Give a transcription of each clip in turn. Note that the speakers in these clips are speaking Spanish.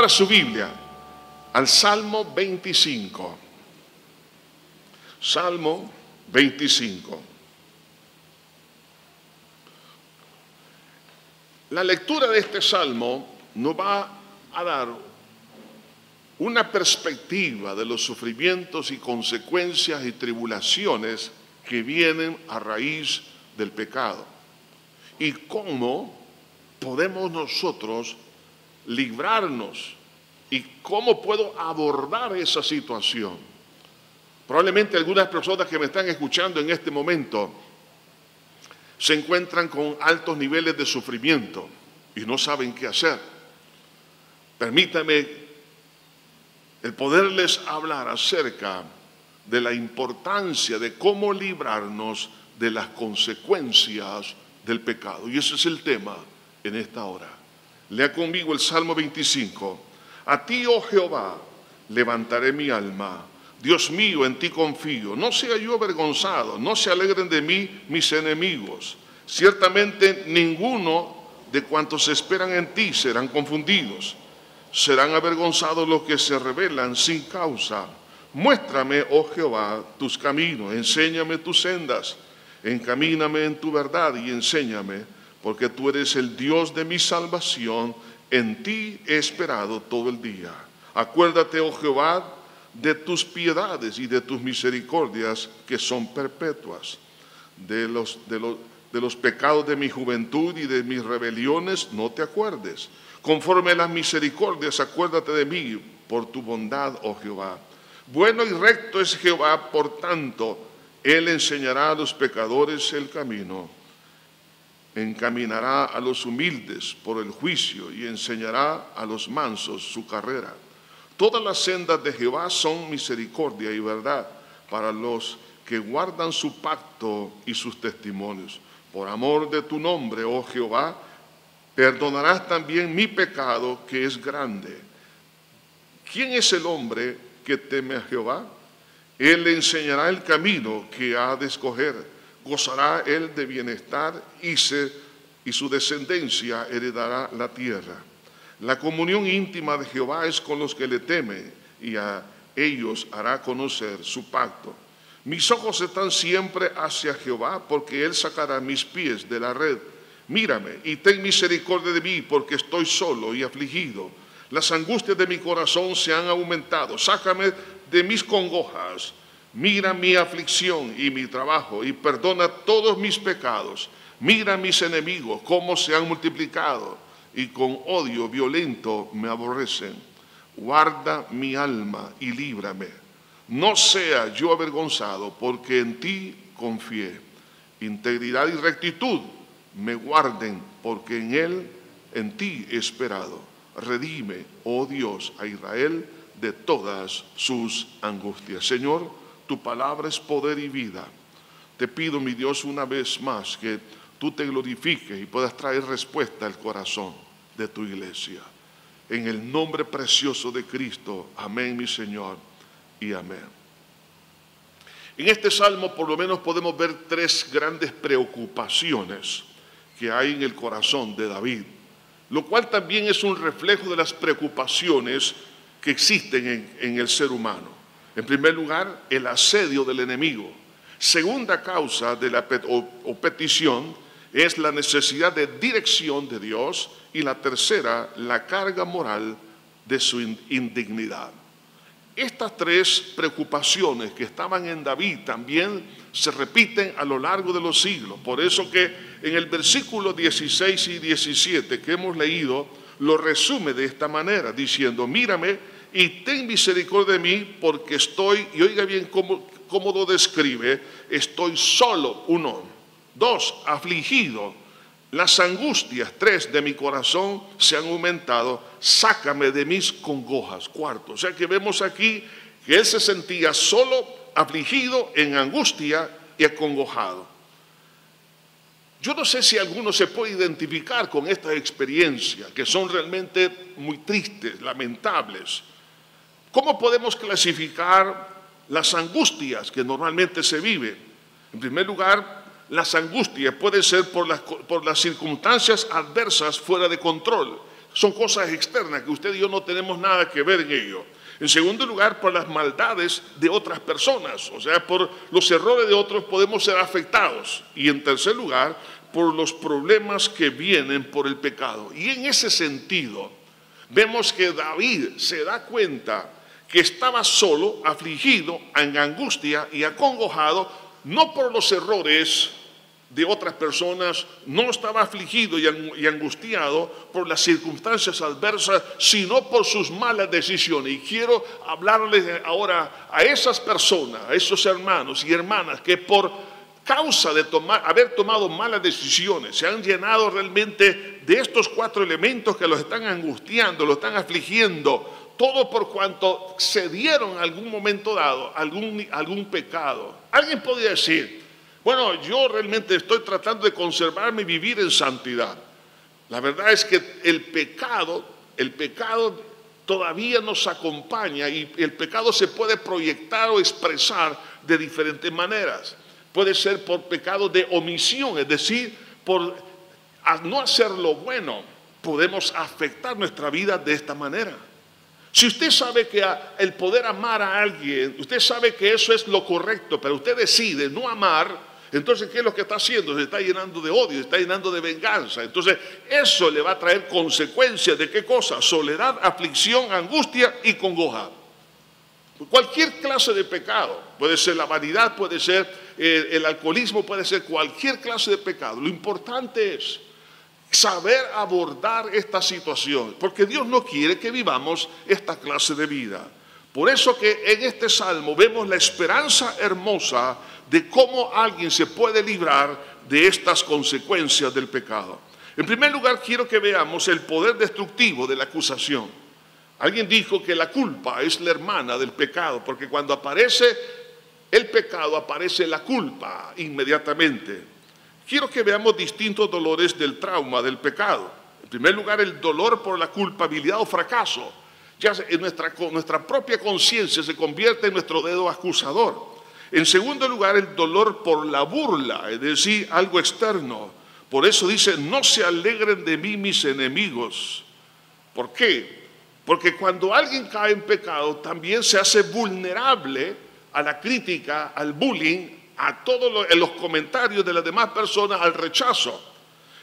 Abra su Biblia al Salmo 25. Salmo 25. La lectura de este salmo nos va a dar una perspectiva de los sufrimientos y consecuencias y tribulaciones que vienen a raíz del pecado y cómo podemos nosotros librarnos y cómo puedo abordar esa situación. Probablemente algunas personas que me están escuchando en este momento se encuentran con altos niveles de sufrimiento y no saben qué hacer. Permítame el poderles hablar acerca de la importancia de cómo librarnos de las consecuencias del pecado. Y ese es el tema en esta hora. Lea conmigo el Salmo 25. A ti, oh Jehová, levantaré mi alma. Dios mío, en ti confío. No sea yo avergonzado, no se alegren de mí mis enemigos. Ciertamente ninguno de cuantos esperan en ti serán confundidos. Serán avergonzados los que se rebelan sin causa. Muéstrame, oh Jehová, tus caminos, enséñame tus sendas, encamíname en tu verdad y enséñame, porque tú eres el Dios de mi salvación, en ti he esperado todo el día. Acuérdate, oh Jehová, de tus piedades y de tus misericordias que son perpetuas, de los, de los, de los pecados de mi juventud y de mis rebeliones no te acuerdes. Conforme a las misericordias, acuérdate de mí por tu bondad, oh Jehová. Bueno y recto es Jehová, por tanto, Él enseñará a los pecadores el camino, encaminará a los humildes por el juicio y enseñará a los mansos su carrera. Todas las sendas de Jehová son misericordia y verdad para los que guardan su pacto y sus testimonios. Por amor de tu nombre, oh Jehová, perdonarás también mi pecado que es grande. ¿Quién es el hombre que teme a Jehová? Él le enseñará el camino que ha de escoger. Gozará él de bienestar y, se, y su descendencia heredará la tierra. La comunión íntima de Jehová es con los que le temen y a ellos hará conocer su pacto. Mis ojos están siempre hacia Jehová porque Él sacará mis pies de la red. Mírame y ten misericordia de mí porque estoy solo y afligido. Las angustias de mi corazón se han aumentado. Sácame de mis congojas. Mira mi aflicción y mi trabajo y perdona todos mis pecados. Mira mis enemigos, cómo se han multiplicado y con odio violento me aborrecen. Guarda mi alma y líbrame. No sea yo avergonzado, porque en ti confié. Integridad y rectitud me guarden, porque en él, en ti he esperado. Redime, oh Dios, a Israel de todas sus angustias. Señor, tu palabra es poder y vida. Te pido, mi Dios, una vez más que tú te glorifiques y puedas traer respuesta al corazón de tu iglesia. En el nombre precioso de Cristo, amén, mi Señor, y amén. En este salmo por lo menos podemos ver tres grandes preocupaciones que hay en el corazón de David, lo cual también es un reflejo de las preocupaciones que existen en, en el ser humano. En primer lugar, el asedio del enemigo. Segunda causa de la o petición es la necesidad de dirección de Dios y la tercera, la carga moral de su indignidad. Estas tres preocupaciones que estaban en David también se repiten a lo largo de los siglos. Por eso que en el versículo 16 y 17 que hemos leído, lo resume de esta manera, diciendo, mírame y ten misericordia de mí porque estoy, y oiga bien cómo, cómo lo describe, estoy solo, uno, dos, afligido, las angustias, tres, de mi corazón se han aumentado. Sácame de mis congojas. Cuarto. O sea que vemos aquí que él se sentía solo, afligido, en angustia y acongojado. Yo no sé si alguno se puede identificar con esta experiencia, que son realmente muy tristes, lamentables. ¿Cómo podemos clasificar las angustias que normalmente se viven? En primer lugar, las angustias pueden ser por las, por las circunstancias adversas fuera de control, son cosas externas que usted y yo no tenemos nada que ver en ello. En segundo lugar, por las maldades de otras personas, o sea, por los errores de otros podemos ser afectados. Y en tercer lugar, por los problemas que vienen por el pecado. Y en ese sentido, vemos que David se da cuenta que estaba solo, afligido, en angustia y acongojado, no por los errores de otras personas, no estaba afligido y angustiado por las circunstancias adversas, sino por sus malas decisiones. Y quiero hablarles ahora a esas personas, a esos hermanos y hermanas que por causa de tomar, haber tomado malas decisiones, se han llenado realmente de estos cuatro elementos que los están angustiando, los están afligiendo, todo por cuanto se dieron en algún momento dado algún, algún pecado. Alguien podría decir, bueno, yo realmente estoy tratando de conservarme y vivir en santidad. La verdad es que el pecado, el pecado todavía nos acompaña y el pecado se puede proyectar o expresar de diferentes maneras. Puede ser por pecado de omisión, es decir, por no hacer lo bueno, podemos afectar nuestra vida de esta manera. Si usted sabe que el poder amar a alguien, usted sabe que eso es lo correcto, pero usted decide no amar, entonces, ¿qué es lo que está haciendo? Se está llenando de odio, se está llenando de venganza. Entonces, eso le va a traer consecuencias de qué cosa? Soledad, aflicción, angustia y congoja. Cualquier clase de pecado, puede ser la vanidad, puede ser eh, el alcoholismo, puede ser cualquier clase de pecado. Lo importante es saber abordar esta situación, porque Dios no quiere que vivamos esta clase de vida. Por eso que en este salmo vemos la esperanza hermosa de cómo alguien se puede librar de estas consecuencias del pecado. En primer lugar, quiero que veamos el poder destructivo de la acusación. Alguien dijo que la culpa es la hermana del pecado, porque cuando aparece el pecado, aparece la culpa inmediatamente. Quiero que veamos distintos dolores del trauma del pecado. En primer lugar, el dolor por la culpabilidad o fracaso. Ya en nuestra, propia conciencia se convierte en nuestro dedo acusador. En segundo lugar, el dolor por la burla, es decir, algo externo. Por eso dice, no se alegren de mí mis enemigos. ¿Por qué? Porque cuando alguien cae en pecado, también se hace vulnerable a la crítica, al bullying, a todos los comentarios de las demás personas, al rechazo.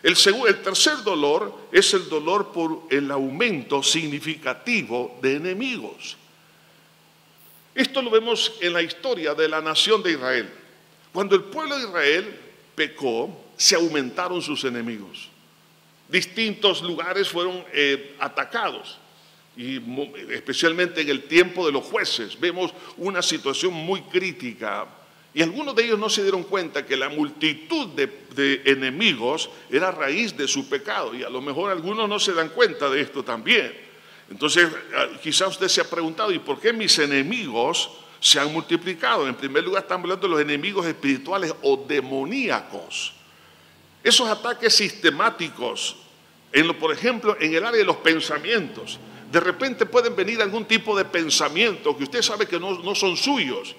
El, tercer dolor es el dolor por el aumento significativo de enemigos. Esto lo vemos en la historia de la nación de Israel. Cuando el pueblo de Israel pecó, se aumentaron sus enemigos. Distintos lugares fueron eh, atacados y especialmente en el tiempo de los jueces vemos una situación muy crítica y algunos de ellos no se dieron cuenta que la multitud de, enemigos era raíz de su pecado y a lo mejor algunos no se dan cuenta de esto también. Entonces, ah, quizás usted se ha preguntado, ¿y por qué mis enemigos se han multiplicado? En primer lugar, estamos hablando de los enemigos espirituales o demoníacos. Esos ataques sistemáticos, en lo, por ejemplo, en el área de los pensamientos. De repente pueden venir algún tipo de pensamiento que usted sabe que no son suyos,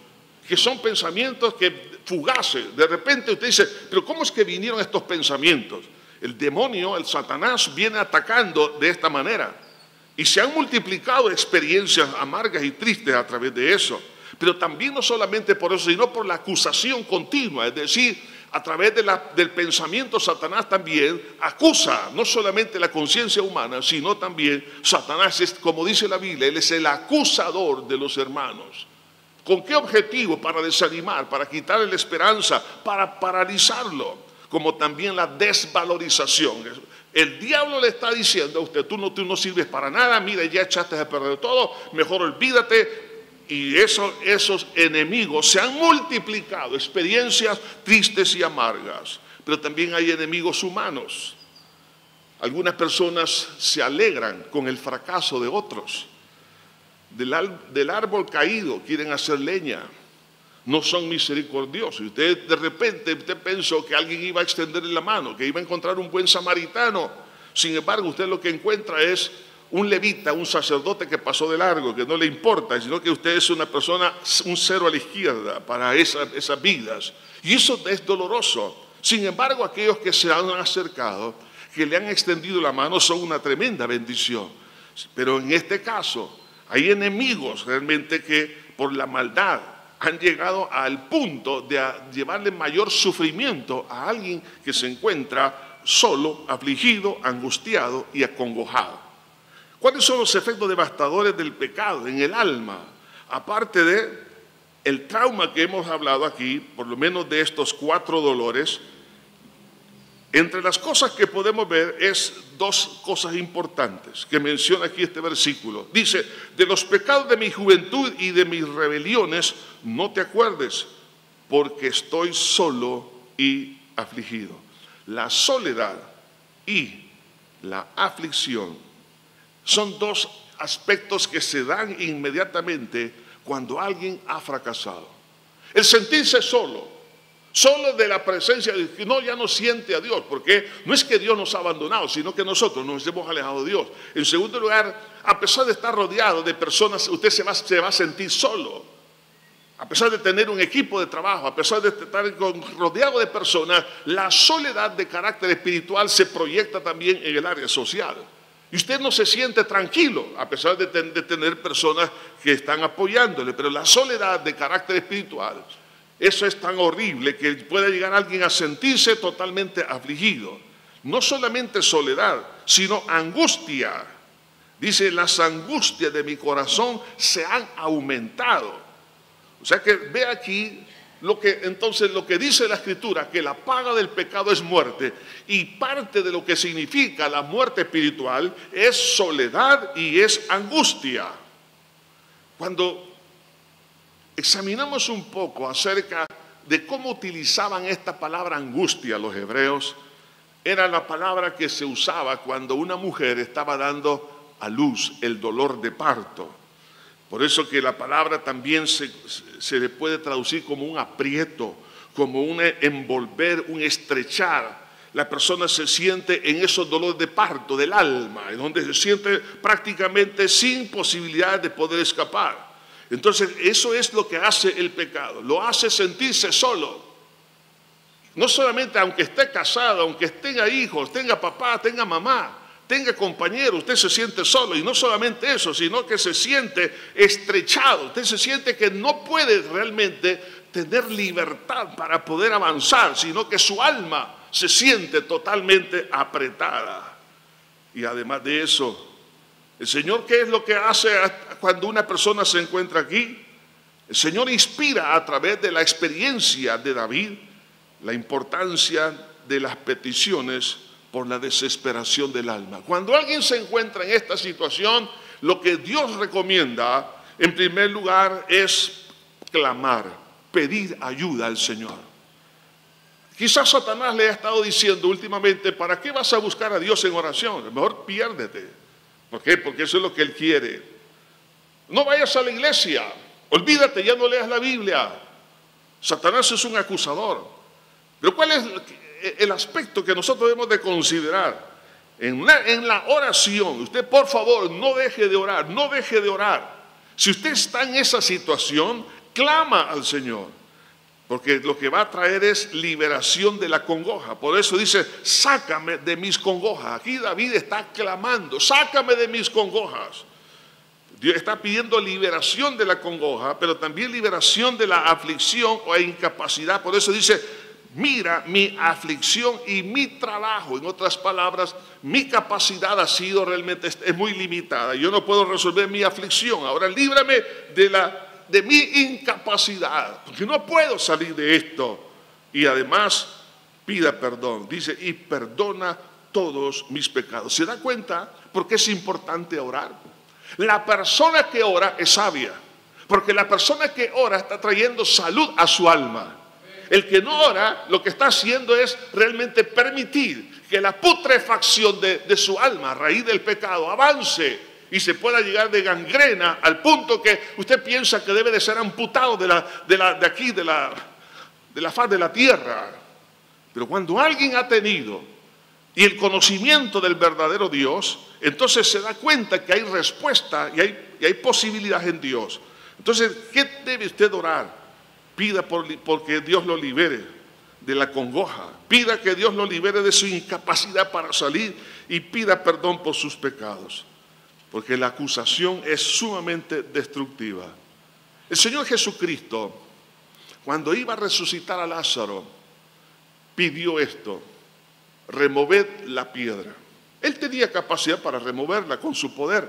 que son pensamientos que fugaces. De repente usted dice, pero ¿cómo es que vinieron estos pensamientos? El demonio, el Satanás, viene atacando de esta manera. Y se han multiplicado experiencias amargas y tristes a través de eso. Pero también no solamente por eso, sino por la acusación continua. Es decir, a través del pensamiento Satanás también acusa no solamente la conciencia humana, sino también Satanás es, como dice la Biblia, él es el acusador de los hermanos. ¿Con qué objetivo? Para desanimar, para quitarle la esperanza, para paralizarlo, como también la desvalorización. El diablo le está diciendo a usted, tú no, tú no sirves para nada, mira, ya echaste a perder todo, mejor olvídate. Y esos enemigos se han multiplicado, experiencias tristes y amargas. Pero también hay enemigos humanos. Algunas personas se alegran con el fracaso de otros. Del, árbol caído quieren hacer leña no son misericordiosos. Usted de repente usted pensó que alguien iba a extenderle la mano, que iba a encontrar un buen samaritano. Sin embargo, usted lo que encuentra es un levita, un sacerdote que pasó de largo, que no le importa, sino que usted es una persona, un cero a la izquierda para esas, vidas. Y eso es doloroso. Sin embargo, aquellos que se han acercado, que le han extendido la mano son una tremenda bendición. Pero en este caso hay enemigos realmente que por la maldad han llegado al punto de llevarle mayor sufrimiento a alguien que se encuentra solo, afligido, angustiado y acongojado. ¿Cuáles son los efectos devastadores del pecado en el alma? Aparte de el trauma que hemos hablado aquí, por lo menos de estos cuatro dolores, entre las cosas que podemos ver es dos cosas importantes que menciona aquí este versículo. Dice, de los pecados de mi juventud y de mis rebeliones no te acuerdes, porque estoy solo y afligido. La soledad y la aflicción son dos aspectos que se dan inmediatamente cuando alguien ha fracasado. El sentirse solo Solo de la presencia de Dios. No, ya no siente a Dios, porque no es que Dios nos ha abandonado, sino que nosotros nos hemos alejado de Dios. En segundo lugar, a pesar de estar rodeado de personas, usted se va, a sentir solo. A pesar de tener un equipo de trabajo, a pesar de estar rodeado de personas, la soledad de carácter espiritual se proyecta también en el área social. Y usted no se siente tranquilo, a pesar de tener personas que están apoyándole, pero la soledad de carácter espiritual eso es tan horrible que puede llegar alguien a sentirse totalmente afligido. No solamente soledad, sino angustia. Dice, las angustias de mi corazón se han aumentado. O sea que ve aquí lo que entonces lo que dice la escritura, que la paga del pecado es muerte y parte de lo que significa la muerte espiritual es soledad y es angustia. Cuando examinamos un poco acerca de cómo utilizaban esta palabra angustia los hebreos, era la palabra que se usaba cuando una mujer estaba dando a luz el dolor de parto. Por eso que la palabra también se, se le puede traducir como un aprieto, como un envolver, un estrechar. La persona se siente en esos dolores de parto del alma, en donde se siente prácticamente sin posibilidad de poder escapar. Entonces, eso es lo que hace el pecado. Lo hace sentirse solo. No solamente aunque esté casado, aunque tenga hijos, tenga papá, tenga mamá, tenga compañero, usted se siente solo. Y no solamente eso, sino que se siente estrechado. Usted se siente que no puede realmente tener libertad para poder avanzar, sino que su alma se siente totalmente apretada. Y además de eso, el Señor, ¿qué es lo que hace cuando una persona se encuentra aquí? El Señor inspira a través de la experiencia de David la importancia de las peticiones por la desesperación del alma. Cuando alguien se encuentra en esta situación, lo que Dios recomienda, en primer lugar, es clamar, pedir ayuda al Señor. Quizás Satanás le ha estado diciendo últimamente, ¿para qué vas a buscar a Dios en oración? Mejor piérdete. ¿Por qué? Porque eso es lo que Él quiere. No vayas a la iglesia, olvídate, ya no leas la Biblia. Satanás es un acusador. Pero ¿cuál es el aspecto que nosotros debemos de considerar? En, en la oración, usted por favor no deje de orar, no deje de orar. Si usted está en esa situación, clama al Señor. Porque lo que va a traer es liberación de la congoja. Por eso dice, sácame de mis congojas. Aquí David está clamando, sácame de mis congojas. Dios está pidiendo liberación de la congoja, pero también liberación de la aflicción o incapacidad. Por eso dice, mira mi aflicción y mi trabajo. En otras palabras, mi capacidad ha sido realmente, es muy limitada. Yo no puedo resolver mi aflicción. Ahora líbrame de la de mi incapacidad, porque no puedo salir de esto. Y además pida perdón, dice, y perdona todos mis pecados. ¿Se da cuenta por qué es importante orar? La persona que ora es sabia, porque la persona que ora está trayendo salud a su alma. El que no ora lo que está haciendo es realmente permitir que la putrefacción de, de su alma a raíz del pecado avance y se pueda llegar de gangrena al punto que usted piensa que debe de ser amputado de, aquí, de la, de la faz de la tierra. Pero cuando alguien ha tenido y el conocimiento del verdadero Dios, entonces se da cuenta que hay respuesta y hay, y hay posibilidad en Dios. Entonces, ¿qué debe usted orar? Pida por, porque Dios lo libere. de la congoja. Pida que Dios lo libere de su incapacidad para salir y pida perdón por sus pecados. Porque la acusación es sumamente destructiva. El Señor Jesucristo, cuando iba a resucitar a Lázaro, pidió esto, removed la piedra. Él tenía capacidad para removerla con su poder,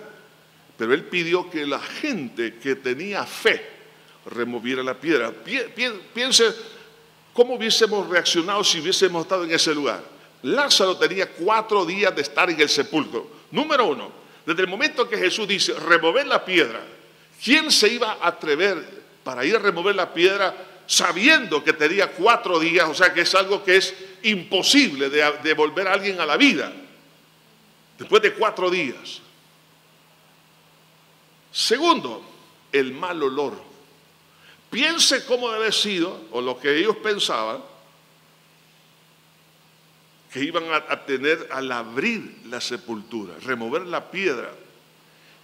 pero él pidió que la gente que tenía fe removiera la piedra. Piense cómo hubiésemos reaccionado si hubiésemos estado en ese lugar. Lázaro tenía cuatro días de estar en el sepulcro. Número uno, desde el momento que Jesús dice, remover la piedra, ¿quién se iba a atrever para ir a remover la piedra sabiendo que tenía cuatro días? O sea que es algo que es imposible de, a alguien a la vida después de cuatro días. Segundo, el mal olor. Piense cómo debe sido, o lo que ellos pensaban, que iban a, tener al abrir la sepultura, remover la piedra,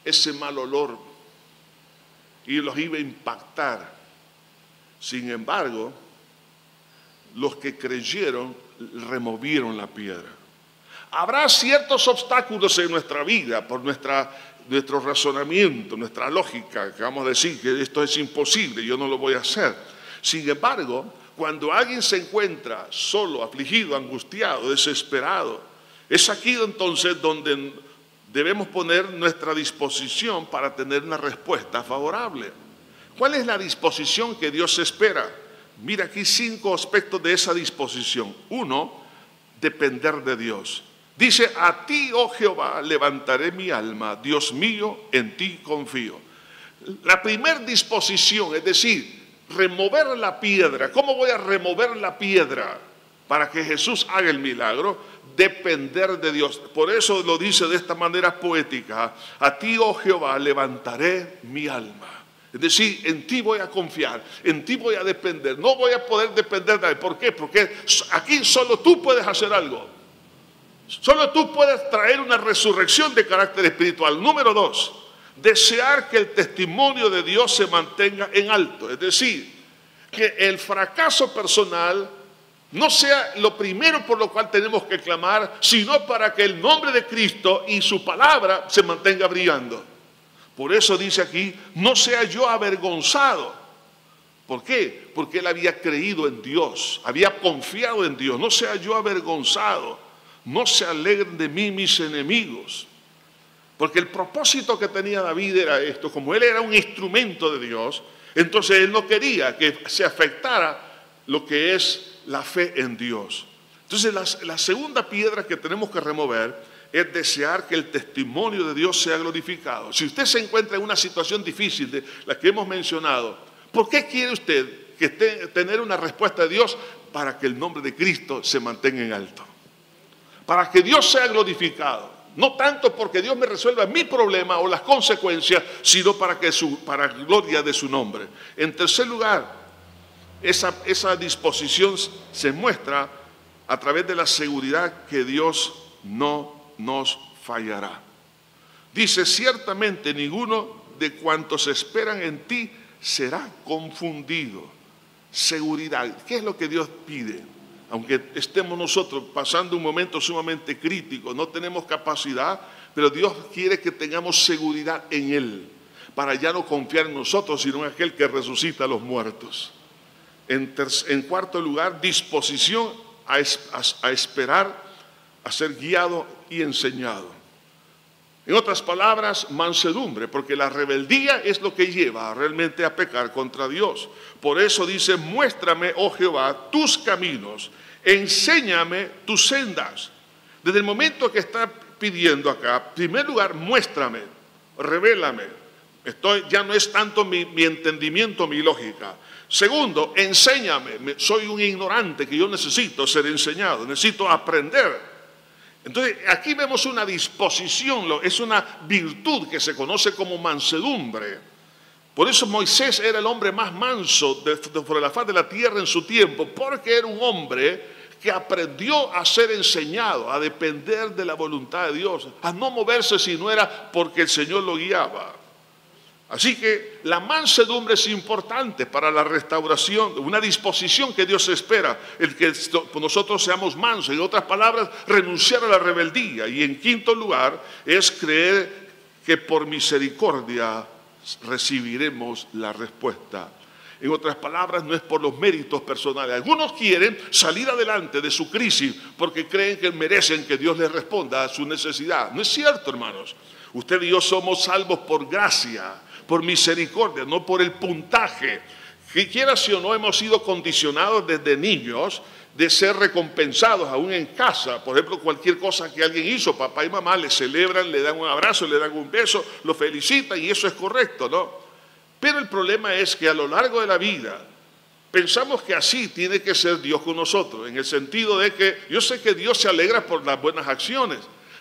ese mal olor, y los iba a impactar. Sin embargo, los que creyeron removieron la piedra. Habrá ciertos obstáculos en nuestra vida por nuestra, nuestro razonamiento, nuestra lógica, que vamos a decir que esto es imposible, yo no lo voy a hacer. Sin embargo, cuando alguien se encuentra solo, afligido, angustiado, desesperado, es aquí entonces donde debemos poner nuestra disposición para tener una respuesta favorable. ¿Cuál es la disposición que Dios espera? Mira aquí cinco aspectos de esa disposición. Uno, depender de Dios. Dice, a ti, oh Jehová, levantaré mi alma, Dios mío, en ti confío. La primera disposición, es decir, remover la piedra. ¿Cómo voy a remover la piedra para que Jesús haga el milagro? Depender de Dios. Por eso lo dice de esta manera poética, a ti, oh Jehová, levantaré mi alma. Es decir, en ti voy a confiar, en ti voy a depender. No voy a poder depender de él. ¿Por qué? Porque aquí solo tú puedes hacer algo. Solo tú puedes traer una resurrección de carácter espiritual. Número dos, desear que el testimonio de Dios se mantenga en alto. Es decir, que el fracaso personal no sea lo primero por lo cual tenemos que clamar, sino para que el nombre de Cristo y su palabra se mantenga brillando. Por eso dice aquí, no sea yo avergonzado. ¿Por qué? Porque él había creído en Dios, había confiado en Dios. No sea yo avergonzado no se alegren de mí mis enemigos. Porque el propósito que tenía David era esto, como él era un instrumento de Dios, entonces él no quería que se afectara lo que es la fe en Dios. Entonces la, segunda piedra que tenemos que remover es desear que el testimonio de Dios sea glorificado. Si usted se encuentra en una situación difícil de la que hemos mencionado, ¿por qué quiere usted tener una respuesta de Dios para que el nombre de Cristo se mantenga en alto? para que Dios sea glorificado. No tanto porque Dios me resuelva mi problema o las consecuencias, sino para que para gloria de su nombre. En tercer lugar, esa, esa disposición se muestra a través de la seguridad que Dios no nos fallará. Dice, ciertamente ninguno de cuantos esperan en ti será confundido. Seguridad. ¿Qué es lo que Dios pide? Aunque estemos nosotros pasando un momento sumamente crítico, no tenemos capacidad, pero Dios quiere que tengamos seguridad en Él, para ya no confiar en nosotros, sino en aquel que resucita a los muertos. En, cuarto lugar, disposición a, esperar, a ser guiado y enseñado. En otras palabras, mansedumbre, porque la rebeldía es lo que lleva realmente a pecar contra Dios. Por eso dice, muéstrame, oh Jehová, tus caminos, enséñame tus sendas. Desde el momento que está pidiendo acá, en primer lugar, muéstrame, revélame. Estoy, ya no es tanto mi, mi entendimiento, mi lógica. Segundo, enséñame. Soy un ignorante que yo necesito ser enseñado, necesito aprender. Entonces, aquí vemos una disposición, es una virtud que se conoce como mansedumbre. Por eso Moisés era el hombre más manso de, la faz de la tierra en su tiempo, porque era un hombre que aprendió a ser enseñado, a depender de la voluntad de Dios, a no moverse si no era porque el Señor lo guiaba. Así que la mansedumbre es importante para la restauración, una disposición que Dios espera, el que nosotros seamos mansos. En otras palabras, renunciar a la rebeldía. Y en quinto lugar, es creer que por misericordia recibiremos la respuesta. En otras palabras, no es por los méritos personales. Algunos quieren salir adelante de su crisis porque creen que merecen que Dios les responda a su necesidad. No es cierto, hermanos. Usted y yo somos salvos por gracia por misericordia, no por el puntaje. Que quiera si o no hemos sido condicionados desde niños de ser recompensados aún en casa. Por ejemplo, cualquier cosa que alguien hizo, papá y mamá le celebran, le dan un abrazo, le dan un beso, lo felicitan y eso es correcto, ¿no? Pero el problema es que a lo largo de la vida pensamos que así tiene que ser Dios con nosotros, en el sentido de que yo sé que Dios se alegra por las buenas acciones,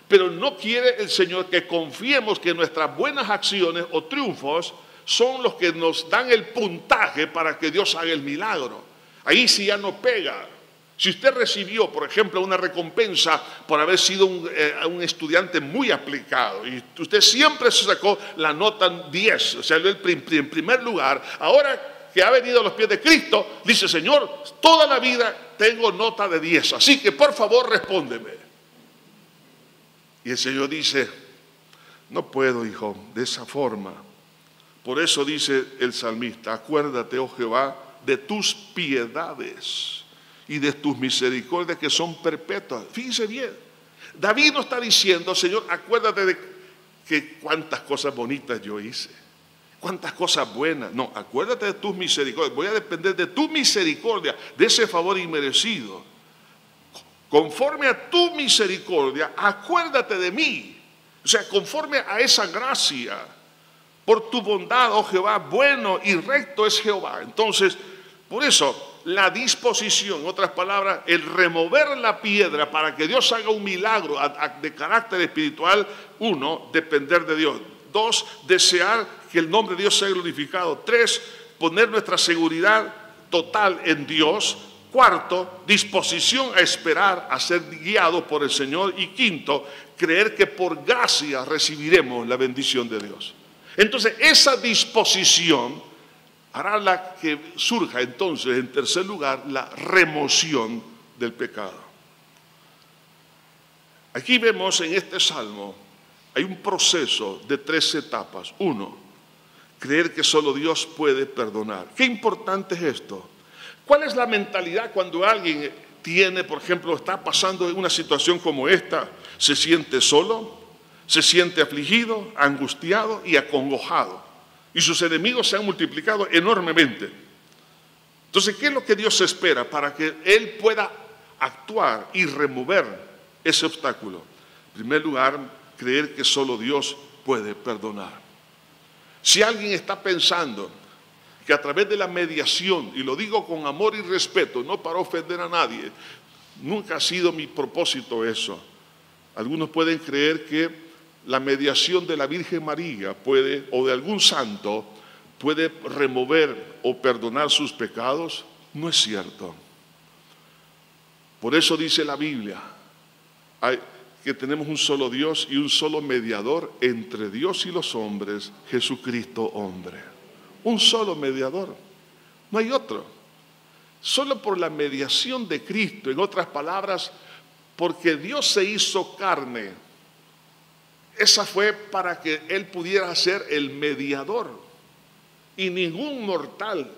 pero no quiere el Señor que confiemos que nuestras buenas acciones o triunfos son los que nos dan el puntaje para que Dios haga el milagro. Ahí sí ya no pega. Si usted recibió, por ejemplo, una recompensa por haber sido un, eh, estudiante muy aplicado y usted siempre se sacó la nota 10, o sea, en primer lugar, ahora que ha venido a los pies de Cristo, dice, Señor, toda la vida tengo nota de 10, así que por favor respóndeme. Y el Señor dice, no puedo, hijo, de esa forma. Por eso dice el salmista, acuérdate, oh Jehová, de tus piedades y de tus misericordias que son perpetuas. Fíjense bien, David no está diciendo, Señor, acuérdate de que cuántas cosas bonitas yo hice, cuántas cosas buenas. No, acuérdate de tus misericordias. Voy a depender de tu misericordia, de ese favor inmerecido conforme a tu misericordia, acuérdate de mí. O sea, conforme a esa gracia, por tu bondad, oh Jehová, bueno y recto es Jehová. Entonces, por eso, la disposición, en otras palabras, el remover la piedra para que Dios haga un milagro de carácter espiritual, uno, depender de Dios. Dos, desear que el nombre de Dios sea glorificado. Tres, poner nuestra seguridad total en Dios. Cuarto, disposición a esperar, a ser guiado por el Señor. Y quinto, creer que por gracia recibiremos la bendición de Dios. Entonces, esa disposición hará la que surja entonces, en tercer lugar, la remoción del pecado. Aquí vemos en este salmo, hay un proceso de tres etapas. Uno, creer que solo Dios puede perdonar. Qué importante es esto. ¿Cuál es la mentalidad cuando alguien tiene, por ejemplo, está pasando una situación como esta? Se siente solo, se siente afligido, angustiado y acongojado. Y sus enemigos se han multiplicado enormemente. Entonces, ¿qué es lo que Dios espera para que Él pueda actuar y remover ese obstáculo? En primer lugar, creer que solo Dios puede perdonar. Si alguien está pensando que a través de la mediación, y lo digo con amor y respeto, no para ofender a nadie, nunca ha sido mi propósito eso. Algunos pueden creer que la mediación de la Virgen María puede, o de algún santo, puede remover o perdonar sus pecados. No es cierto. Por eso dice la Biblia que tenemos un solo Dios y un solo mediador entre Dios y los hombres, Jesucristo hombre un solo mediador, no hay otro. Solo por la mediación de Cristo, en otras palabras, porque Dios se hizo carne, esa fue para que Él pudiera ser el mediador. Y ningún mortal,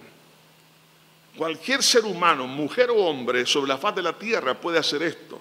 cualquier ser humano, mujer o hombre, sobre la faz de la tierra puede hacer esto.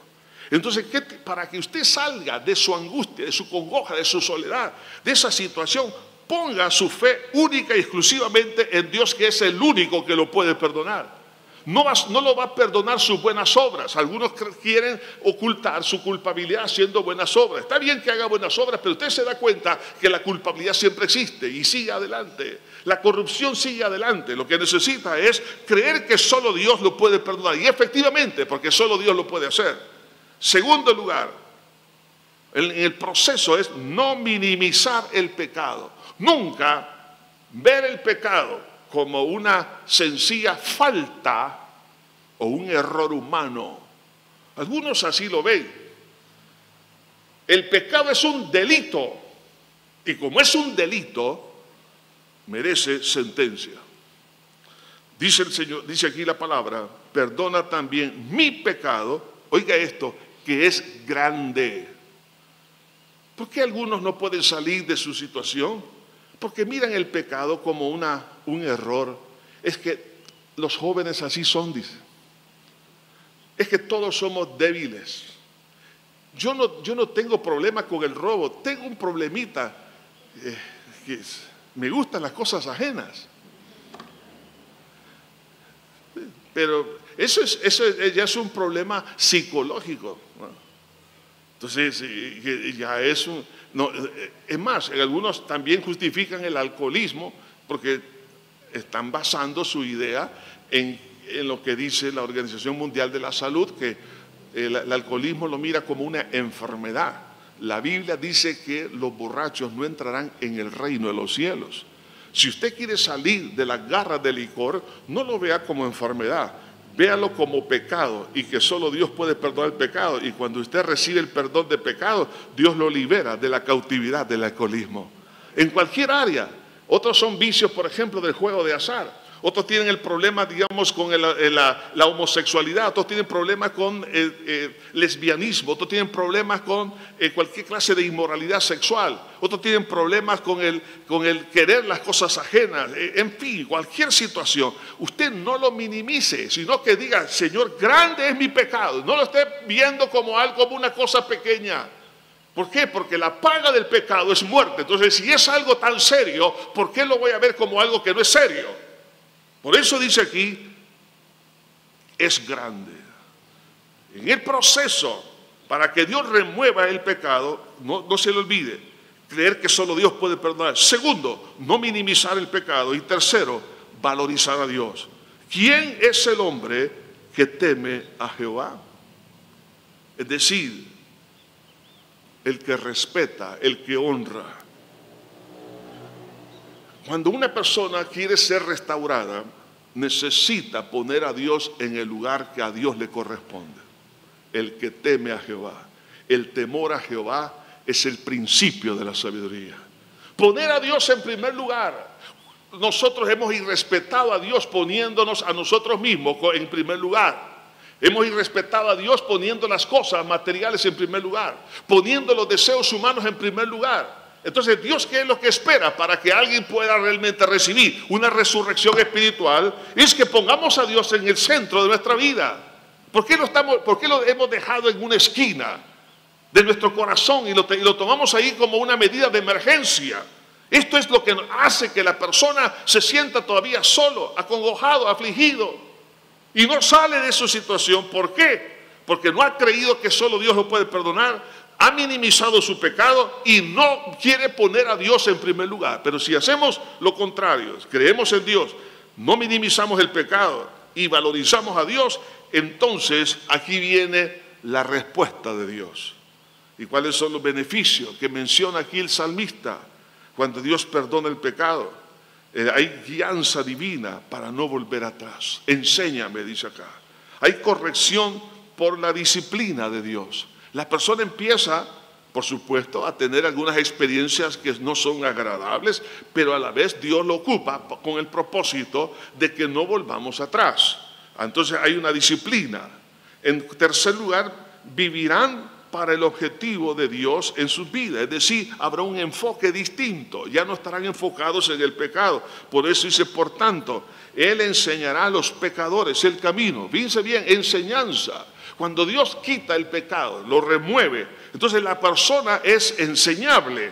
Entonces, para que usted salga de su angustia, de su congoja, de su soledad, de esa situación, ponga su fe única y exclusivamente en Dios, que es el único que lo puede perdonar. No, lo va a perdonar sus buenas obras. Algunos quieren ocultar su culpabilidad haciendo buenas obras. Está bien que haga buenas obras, pero usted se da cuenta que la culpabilidad siempre existe y sigue adelante. La corrupción sigue adelante. Lo que necesita es creer que solo Dios lo puede perdonar. Y efectivamente, porque solo Dios lo puede hacer. Segundo lugar, en el proceso es no minimizar el pecado. Nunca ver el pecado como una sencilla falta o un error humano. Algunos así lo ven. El pecado es un delito. Y como es un delito, merece sentencia. Dice el Señor, dice aquí la palabra, perdona también mi pecado, oiga esto, que es grande. ¿Por qué algunos no pueden salir de su situación? Porque miran el pecado como una, un error. Es que los jóvenes así son, dice. Es que todos somos débiles. Yo no, yo no tengo problema con el robo, tengo un problemita. Eh, que me gustan las cosas ajenas. Pero eso, es, eso ya es un problema psicológico. Entonces, ya es un... No, es más, algunos también justifican el alcoholismo porque están basando su idea en, en lo que dice la Organización Mundial de la Salud, que el, el alcoholismo lo mira como una enfermedad. La Biblia dice que los borrachos no entrarán en el reino de los cielos. Si usted quiere salir de las garras del licor, no lo vea como enfermedad, véalo como pecado y que solo Dios puede perdonar el pecado. Y cuando usted recibe el perdón de pecado, Dios lo libera de la cautividad del alcoholismo. En cualquier área. Otros son vicios, por ejemplo, del juego de azar otros tienen el problema, digamos, con la, homosexualidad, otros tienen problemas con el, eh, lesbianismo, otros tienen problemas con eh, cualquier clase de inmoralidad sexual, otros tienen problemas con el, con el querer las cosas ajenas, eh, en fin, cualquier situación. Usted no lo minimice, sino que diga, Señor, grande es mi pecado, no lo esté viendo como algo, como una cosa pequeña. ¿Por qué? Porque la paga del pecado es muerte. Entonces, si es algo tan serio, ¿por qué lo voy a ver como algo que no es serio? Por eso dice aquí, es grande. En el proceso, para que Dios remueva el pecado, no, se le olvide, creer que solo Dios puede perdonar. Segundo, no minimizar el pecado. Y tercero, valorizar a Dios. ¿Quién es el hombre que teme a Jehová? Es decir, el que respeta, el que honra. Cuando una persona quiere ser restaurada, necesita poner a Dios en el lugar que a Dios le corresponde. El que teme a Jehová. El temor a Jehová es el principio de la sabiduría. Poner a Dios en primer lugar. Nosotros hemos irrespetado a Dios poniéndonos a nosotros mismos en primer lugar. Hemos irrespetado a Dios poniendo las cosas materiales en primer lugar, poniendo los deseos humanos en primer lugar. Entonces, Dios, ¿qué es lo que espera para que alguien pueda realmente recibir una resurrección espiritual? Es que pongamos a Dios en el centro de nuestra vida. ¿Por qué lo, estamos, por qué lo hemos dejado en una esquina de nuestro corazón y lo, y lo tomamos ahí como una medida de emergencia? Esto es lo que hace que la persona se sienta todavía solo, acongojado, afligido y no sale de su situación. ¿Por qué? Porque no ha creído que solo Dios lo puede perdonar, ha minimizado su pecado y no quiere poner a Dios en primer lugar. Pero si hacemos lo contrario, creemos en Dios, no minimizamos el pecado y valorizamos a Dios, entonces aquí viene la respuesta de Dios. ¿Y cuáles son los beneficios que menciona aquí el salmista cuando Dios perdona el pecado? Eh, hay guianza divina para no volver atrás. Enséñame, dice acá. Hay corrección por la disciplina de Dios. La persona empieza, por supuesto, a tener algunas experiencias que no son agradables, pero a la vez Dios lo ocupa con el propósito de que no volvamos atrás. Entonces hay una disciplina. En tercer lugar, vivirán para el objetivo de Dios en sus vidas. Es decir, habrá un enfoque distinto. Ya no estarán enfocados en el pecado. Por eso dice, por tanto, Él enseñará a los pecadores el camino. Fíjense bien, enseñanza. Cuando Dios quita el pecado, lo remueve, entonces la persona es enseñable.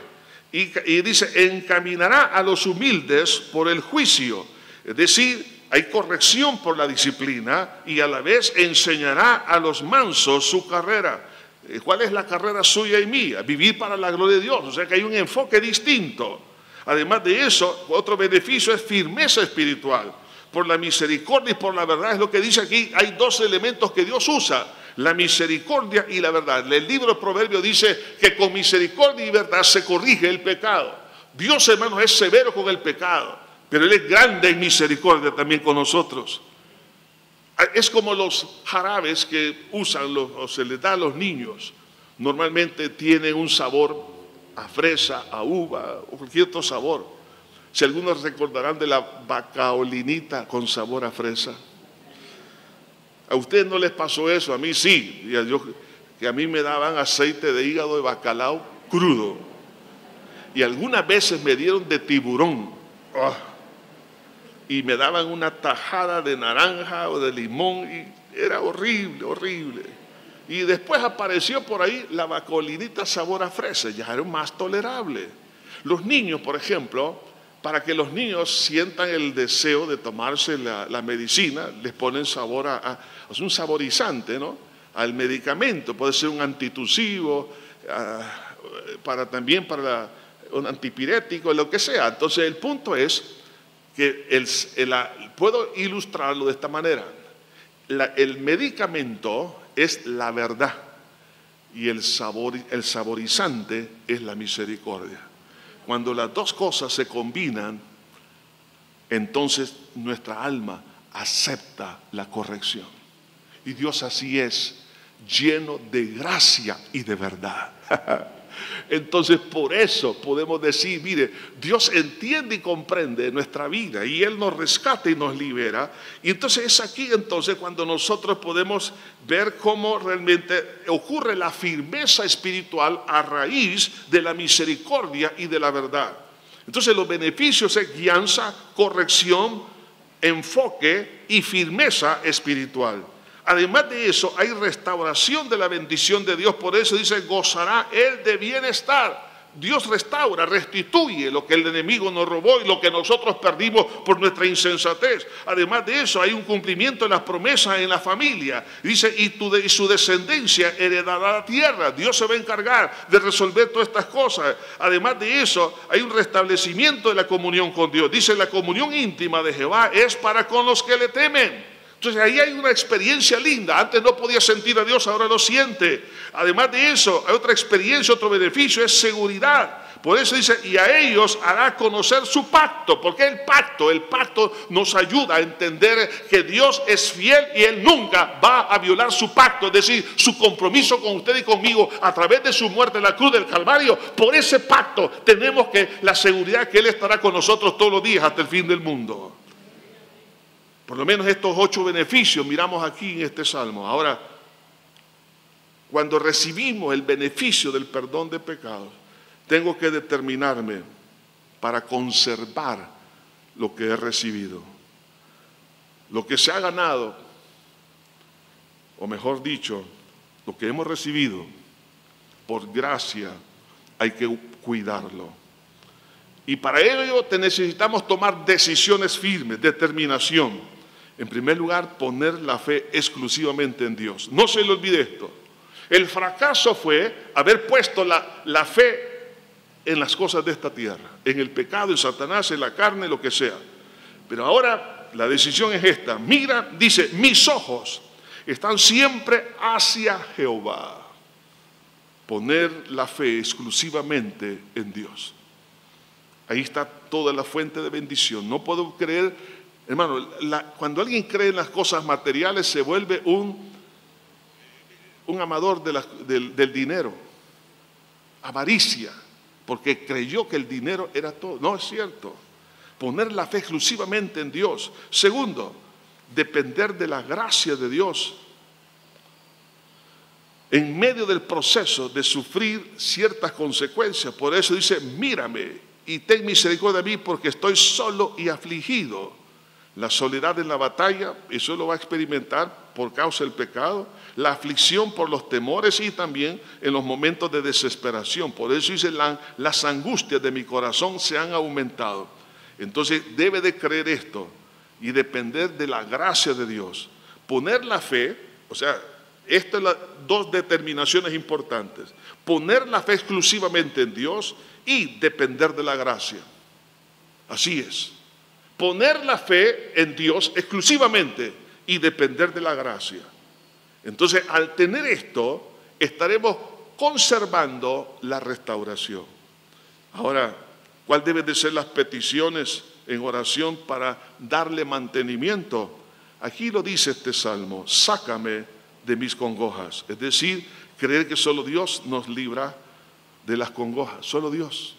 Y, dice, encaminará a los humildes por el juicio. Es decir, hay corrección por la disciplina y a la vez enseñará a los mansos su carrera. Eh, ¿Cuál es la carrera suya y mía? Vivir para la gloria de Dios. O sea que hay un enfoque distinto. Además de eso, otro beneficio es firmeza espiritual por la misericordia y por la verdad. Es lo que dice aquí. Hay dos elementos que Dios usa, la misericordia y la verdad. El libro de Proverbios dice que con misericordia y verdad se corrige el pecado. Dios, hermanos, es severo con el pecado, pero Él es grande en misericordia también con nosotros. Es como los jarabes que usan o se les da a los niños. Normalmente tienen un sabor a fresa, a uva o cualquier otro sabor. Si algunos recordarán de la bacaolinita con sabor a fresa. A ustedes no les pasó eso, a mí sí. que a mí me daban aceite de hígado de bacalao crudo. Y algunas veces me dieron de tiburón. Ah. Y me daban una tajada de naranja o de limón. Y era horrible, horrible. Y después apareció por ahí la bacolinita sabor a fresa. Ya era más tolerable. Los niños, por ejemplo, para que los niños sientan el deseo de tomarse la, medicina, les ponen sabor a, un saborizante, ¿no? Al medicamento, puede ser un antitusivo, para también para un antipirético, lo que sea. Entonces el punto es que puedo ilustrarlo de esta manera. el medicamento es la verdad y el, sabor, el saborizante es la misericordia. Cuando las dos cosas se combinan, entonces nuestra alma acepta la corrección. Y Dios así es, lleno de gracia y de verdad. Entonces por eso podemos decir, mire, Dios entiende y comprende nuestra vida y Él nos rescata y nos libera. Y entonces es aquí entonces cuando nosotros podemos ver cómo realmente ocurre la firmeza espiritual a raíz de la misericordia y de la verdad. Entonces los beneficios es guianza, corrección, enfoque y firmeza espiritual. Además de eso, hay restauración de la bendición de Dios. Por eso dice, gozará él de bienestar. Dios restaura, restituye lo que el enemigo nos robó y lo que nosotros perdimos por nuestra insensatez. Además de eso, hay un cumplimiento de las promesas en la familia. Dice, y, y su descendencia heredará la tierra. Dios se va a encargar de resolver todas estas cosas. Además de eso, hay un restablecimiento de la comunión con Dios. Dice, la comunión íntima de Jehová es para con los que le temen. Entonces ahí hay una experiencia linda. Antes no podía sentir a Dios, ahora lo siente. Además de eso, hay otra experiencia, otro beneficio, es seguridad. Por eso dice, y a ellos hará conocer su pacto. porque el pacto? El pacto nos ayuda a entender que Dios es fiel y Él nunca va a violar su pacto, es decir, su compromiso con usted y conmigo a través de su muerte en la cruz del Calvario. Por ese pacto tenemos que la seguridad que Él estará con nosotros todos los días hasta el fin del mundo. Por lo menos estos ocho beneficios miramos aquí en este salmo. Ahora, cuando recibimos el beneficio del perdón de pecados, tengo que determinarme para conservar lo que he recibido. Lo que se ha ganado, o mejor dicho, lo que hemos recibido por gracia, hay que cuidarlo. Y para ello necesitamos tomar decisiones firmes, determinación. En primer lugar, poner la fe exclusivamente en Dios. No se le olvide esto. El fracaso fue haber puesto la, la fe en las cosas de esta tierra, en el pecado, en Satanás, en la carne, lo que sea. Pero ahora la decisión es esta. Mira, dice, mis ojos están siempre hacia Jehová. Poner la fe exclusivamente en Dios. Ahí está toda la fuente de bendición. No puedo creer Hermano, cuando alguien cree en las cosas materiales se vuelve un, un amador del, del dinero, avaricia, porque creyó que el dinero era todo. No es cierto. Poner la fe exclusivamente en Dios. Segundo, depender de la gracia de Dios en medio del proceso de sufrir ciertas consecuencias. Por eso dice, mírame y ten misericordia de mí porque estoy solo y afligido. La soledad en la batalla, eso lo va a experimentar por causa del pecado, la aflicción por los temores y también en los momentos de desesperación. Por eso dice, las angustias de mi corazón se han aumentado. Entonces debe de creer esto y depender de la gracia de Dios. Poner la fe, o sea, estas son dos determinaciones importantes. Poner la fe exclusivamente en Dios y depender de la gracia. Así es poner la fe en Dios exclusivamente y depender de la gracia. Entonces, al tener esto, estaremos conservando la restauración. Ahora, ¿cuál deben de ser las peticiones en oración para darle mantenimiento? Aquí lo dice este salmo, sácame de mis congojas. Es decir, creer que solo Dios nos libra de las congojas, solo Dios.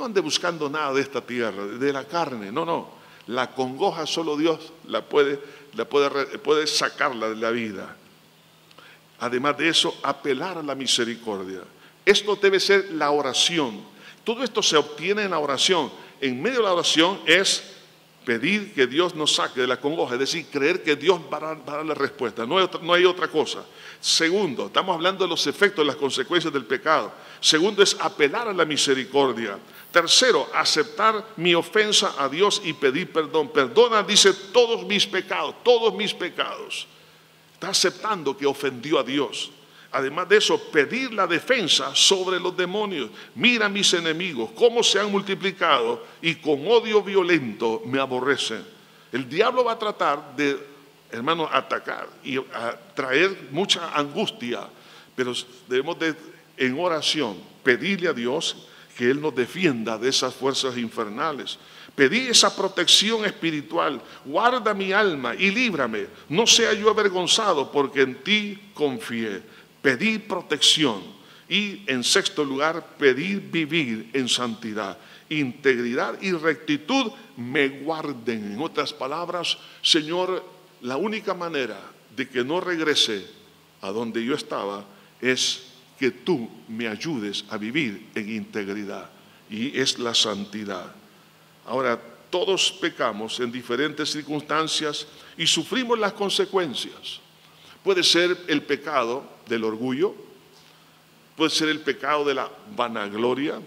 No ande buscando nada de esta tierra, de la carne, no, no. La congoja solo Dios la puede, la puede, puede sacarla de la vida. Además de eso, apelar a la misericordia. Esto debe ser la oración. Todo esto se obtiene en la oración. En medio de la oración es pedir que Dios nos saque de la congoja, es decir, creer que Dios va a dar, la respuesta. No hay, otra, no hay otra cosa. Segundo, estamos hablando de los efectos, las consecuencias del pecado. Segundo es apelar a la misericordia. Tercero, aceptar mi ofensa a Dios y pedir perdón. Perdona, dice, todos mis pecados, todos mis pecados. Está aceptando que ofendió a Dios. Además de eso, pedir la defensa sobre los demonios. Mira mis enemigos, cómo se han multiplicado y con odio violento me aborrecen. El diablo va a tratar de, hermano, atacar y traer mucha angustia, pero debemos de, en oración, pedirle a Dios que Él nos defienda de esas fuerzas infernales. Pedí esa protección espiritual. Guarda mi alma y líbrame. No sea yo avergonzado porque en ti confié pedir protección y en sexto lugar pedir vivir en santidad, integridad y rectitud me guarden. En otras palabras, Señor, la única manera de que no regrese a donde yo estaba es que tú me ayudes a vivir en integridad y es la santidad. Ahora, todos pecamos en diferentes circunstancias y sufrimos las consecuencias. Puede ser el pecado del orgullo, puede ser el pecado de la vanagloria,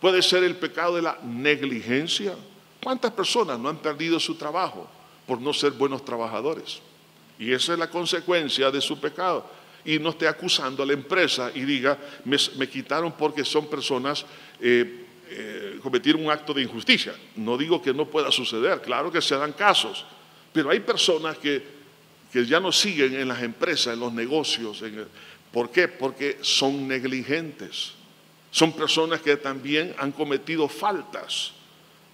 puede ser el pecado de la negligencia. ¿Cuántas personas no han perdido su trabajo por no ser buenos trabajadores? Y esa es la consecuencia de su pecado. Y no esté acusando a la empresa y diga, me, quitaron porque son personas, eh, eh, cometieron un acto de injusticia. No digo que no pueda suceder, claro que se dan casos, pero hay personas que que ya no siguen en las empresas, en los negocios. ¿Por qué? Porque son negligentes. Son personas que también han cometido faltas.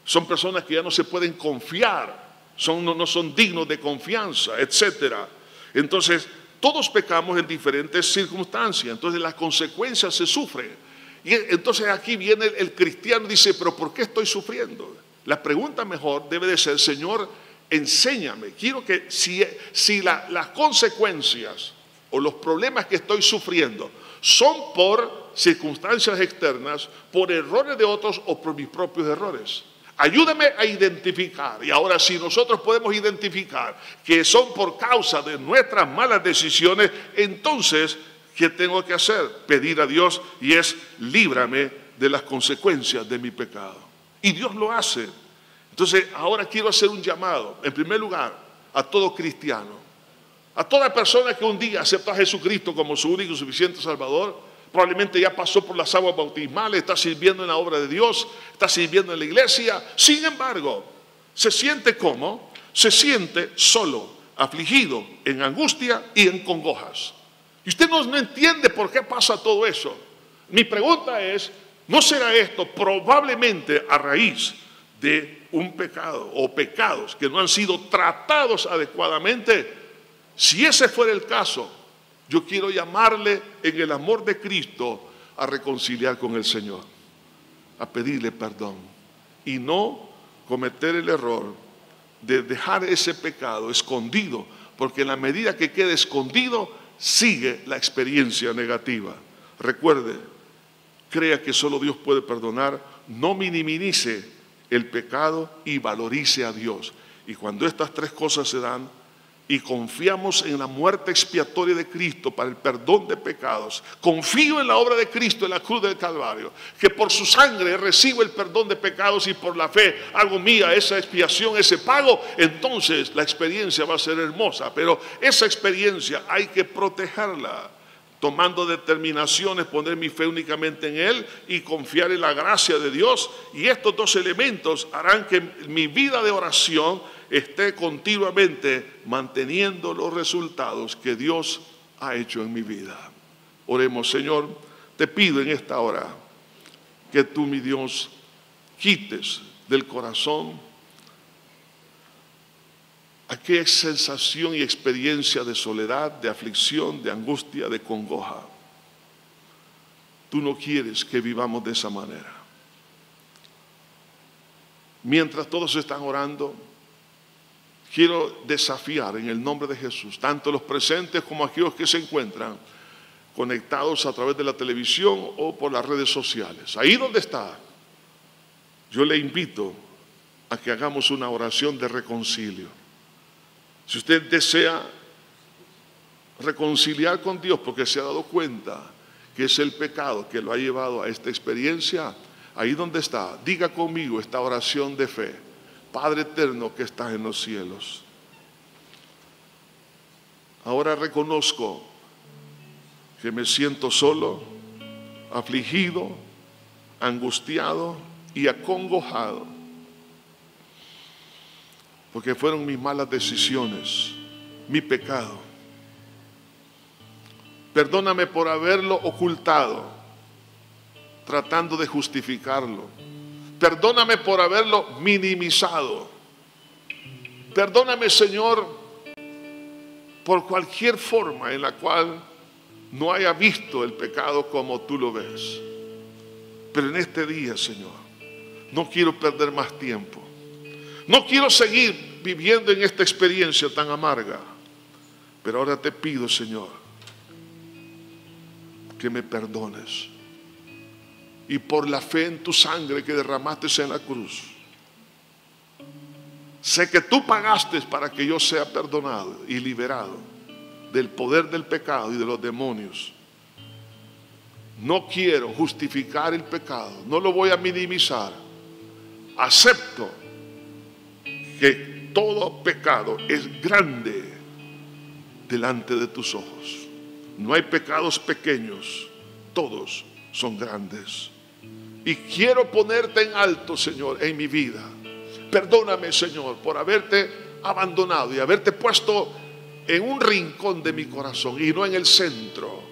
Son personas que ya no se pueden confiar. Son, no, no son dignos de confianza, etc. Entonces, todos pecamos en diferentes circunstancias. Entonces, las consecuencias se sufren. Y entonces aquí viene el, cristiano y dice, pero ¿por qué estoy sufriendo? La pregunta mejor debe de ser, Señor, enséñame. Quiero que si las consecuencias o los problemas que estoy sufriendo son por circunstancias externas, por errores de otros o por mis propios errores. Ayúdame a identificar. Y ahora si nosotros podemos identificar que son por causa de nuestras malas decisiones, entonces, ¿qué tengo que hacer? Pedir a Dios y es líbrame de las consecuencias de mi pecado. Y Dios lo hace. Entonces, ahora quiero hacer un llamado, en primer lugar, a todo cristiano, a toda persona que un día aceptó a Jesucristo como su único y suficiente Salvador, probablemente ya pasó por las aguas bautismales, está sirviendo en la obra de Dios, está sirviendo en la iglesia, sin embargo, se siente como, se siente solo, afligido, en angustia y en congojas. Y usted no, no entiende por qué pasa todo eso. Mi pregunta es, ¿no será esto probablemente a raíz de un pecado o pecados que no han sido tratados adecuadamente, si ese fuera el caso, yo quiero llamarle en el amor de Cristo a reconciliar con el Señor, a pedirle perdón y no cometer el error de dejar ese pecado escondido, porque en la medida que quede escondido, sigue la experiencia negativa. Recuerde, crea que solo Dios puede perdonar, no minimice el pecado y valorice a Dios. Y cuando estas tres cosas se dan y confiamos en la muerte expiatoria de Cristo para el perdón de pecados, confío en la obra de Cristo en la cruz del Calvario, que por su sangre recibo el perdón de pecados y por la fe hago mía esa expiación, ese pago, entonces la experiencia va a ser hermosa, pero esa experiencia hay que protegerla tomando determinaciones, poner mi fe únicamente en Él y confiar en la gracia de Dios. Y estos dos elementos harán que mi vida de oración esté continuamente manteniendo los resultados que Dios ha hecho en mi vida. Oremos, Señor, te pido en esta hora que tú, mi Dios, quites del corazón aquella sensación y experiencia de soledad, de aflicción, de angustia, de congoja. Tú no quieres que vivamos de esa manera. mientras todos están orando, quiero desafiar en el nombre de Jesús, tanto los presentes como aquellos que se encuentran conectados a través de la televisión o por las redes sociales. Ahí donde está, yo le invito a que hagamos una oración de reconcilio. Si usted desea reconciliar con Dios porque se ha dado cuenta que es el pecado que lo ha llevado a esta experiencia, ahí donde está, diga conmigo esta oración de fe. Padre eterno que estás en los cielos. Ahora reconozco que me siento solo, afligido, angustiado y acongojado, porque fueron mis malas decisiones, mi pecado. Perdóname por haberlo ocultado, tratando de justificarlo. Perdóname por haberlo minimizado. Perdóname, Señor, por cualquier forma en la cual no haya visto el pecado como tú lo ves. Pero en este día, Señor, no quiero perder más tiempo. No quiero seguir viviendo en esta experiencia tan amarga. Pero ahora te pido, Señor, que me perdones. Y por la fe en tu sangre que derramaste en la cruz. Sé que tú pagaste para que yo sea perdonado y liberado del poder del pecado y de los demonios. No quiero justificar el pecado, no lo voy a minimizar. Acepto que todo pecado es grande delante de tus ojos. No hay pecados pequeños, todos son grandes. Y quiero ponerte en alto, Señor, en mi vida. Perdóname, Señor, por haberte abandonado y haberte puesto en un rincón de mi corazón y no en el centro.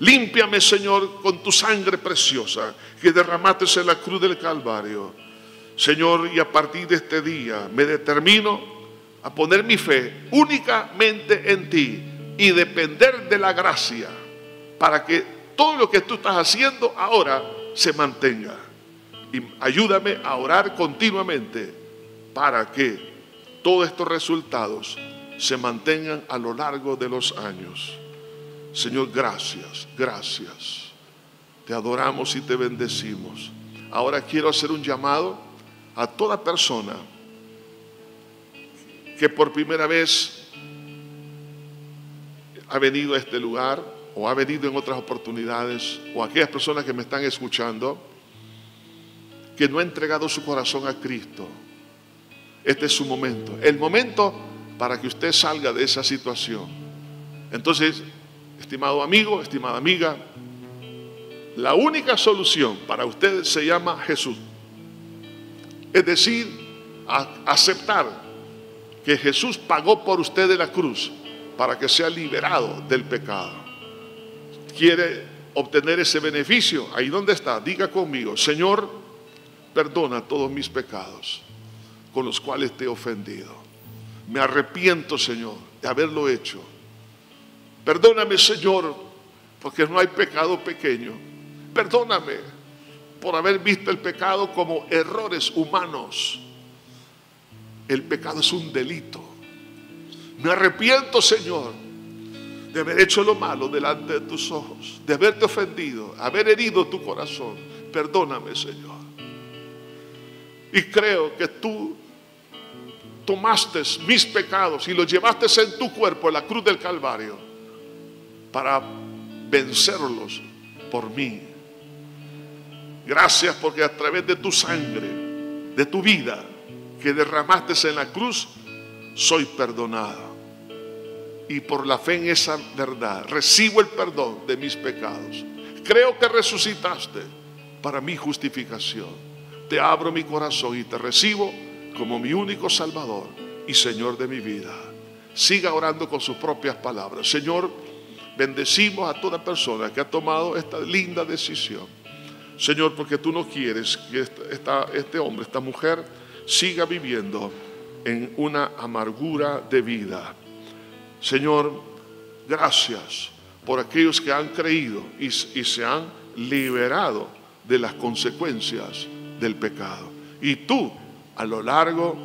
Límpiame, Señor, con tu sangre preciosa que derramaste en la cruz del Calvario. Señor, y a partir de este día me determino a poner mi fe únicamente en ti y depender de la gracia para que todo lo que tú estás haciendo ahora se mantenga. Y ayúdame a orar continuamente para que todos estos resultados se mantengan a lo largo de los años. Señor, gracias, gracias. Te adoramos y te bendecimos. Ahora quiero hacer un llamado a toda persona que por primera vez ha venido a este lugar o ha venido en otras oportunidades, o aquellas personas que me están escuchando, que no ha entregado su corazón a Cristo. Este es su momento. El momento para que usted salga de esa situación. Entonces, estimado amigo, estimada amiga, la única solución para usted se llama Jesús. Es decir, aceptar que Jesús pagó por usted de la cruz para que sea liberado del pecado. ¿Quiere obtener ese beneficio? Ahí donde está, diga conmigo, Señor, perdona todos mis pecados con los cuales te he ofendido. Me arrepiento, Señor, de haberlo hecho. Perdóname, Señor, porque no hay pecado pequeño. Perdóname por haber visto el pecado como errores humanos. El pecado es un delito. Me arrepiento, Señor, de haber hecho lo malo delante de tus ojos, de haberte ofendido, haber herido tu corazón. Perdóname, Señor. Y creo que tú tomaste mis pecados y los llevaste en tu cuerpo en la cruz del Calvario para vencerlos por mí. Gracias porque a través de tu sangre, de tu vida que derramaste en la cruz, soy perdonado. Y por la fe en esa verdad, recibo el perdón de mis pecados. Creo que resucitaste para mi justificación. Te abro mi corazón y te recibo como mi único Salvador y Señor de mi vida. Siga orando con sus propias palabras. Señor, bendecimos a toda persona que ha tomado esta linda decisión. Señor, porque tú no quieres que este hombre, esta mujer, siga viviendo en una amargura de vida. Señor, gracias por aquellos que han creído y, y se han liberado de las consecuencias del pecado. Y tú a lo largo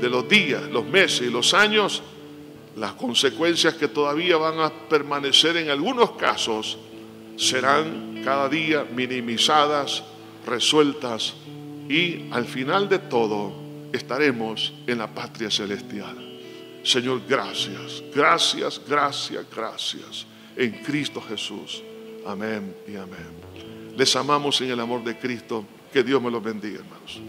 de los días, los meses y los años, las consecuencias que todavía van a permanecer en algunos casos serán cada día minimizadas, resueltas y al final de todo estaremos en la patria celestial. Señor, gracias, gracias, gracias, gracias en Cristo Jesús. Amén y amén. Les amamos en el amor de Cristo. Que Dios me los bendiga, hermanos.